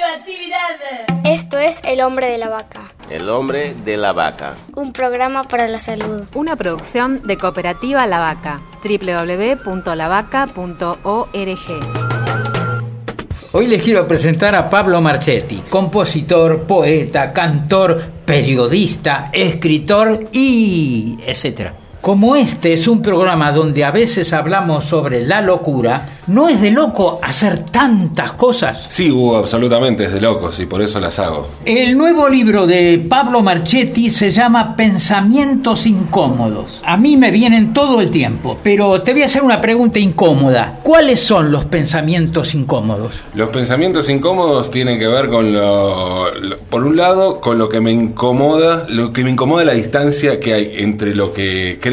Radioactividad. Esto es El Hombre de la Vaca. El hombre de la vaca. Un programa para la salud. Una producción de Cooperativa La Vaca. www.lavaca.org. Hoy les quiero presentar a Pablo Marchetti, compositor, poeta, cantor, periodista, escritor y etcétera. Como este es un programa donde a veces hablamos sobre la locura, ¿no es de loco hacer tantas cosas? Sí, Hugo, absolutamente es de locos y por eso las hago. El nuevo libro de Pablo Marchetti se llama Pensamientos Incómodos. A mí me vienen todo el tiempo, pero te voy a hacer una pregunta incómoda. ¿Cuáles son los pensamientos incómodos? Los pensamientos incómodos tienen que ver con lo, lo- por un lado, con lo que me incomoda, lo que me incomoda la distancia que hay entre lo que creo,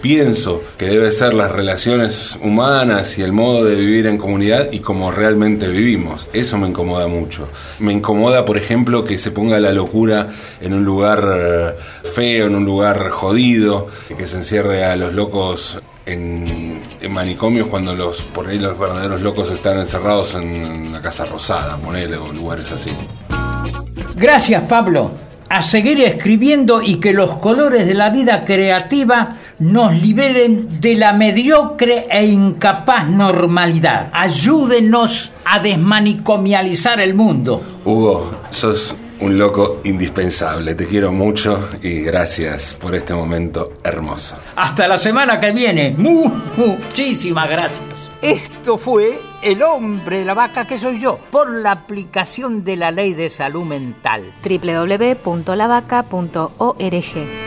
pienso que debe ser las relaciones humanas y el modo de vivir en comunidad y cómo realmente vivimos. Eso me incomoda mucho. Me incomoda, por ejemplo, que se ponga la locura en un lugar eh, feo, en un lugar jodido, que se encierre a los locos en, en manicomios cuando los por ahí los verdaderos locos están encerrados en la Casa Rosada, ponele, o lugares así. Gracias, Pablo. A seguir escribiendo y que los colores de la vida creativa nos liberen de la mediocre e incapaz normalidad. Ayúdenos a desmanicomializar el mundo. Hugo, sos un loco indispensable, te quiero mucho y gracias por este momento hermoso. Hasta la semana que viene. Mu- Muchísimas gracias. Esto fue El hombre de la vaca que soy yo, por la aplicación de la ley de salud mental. www.lavaca.org.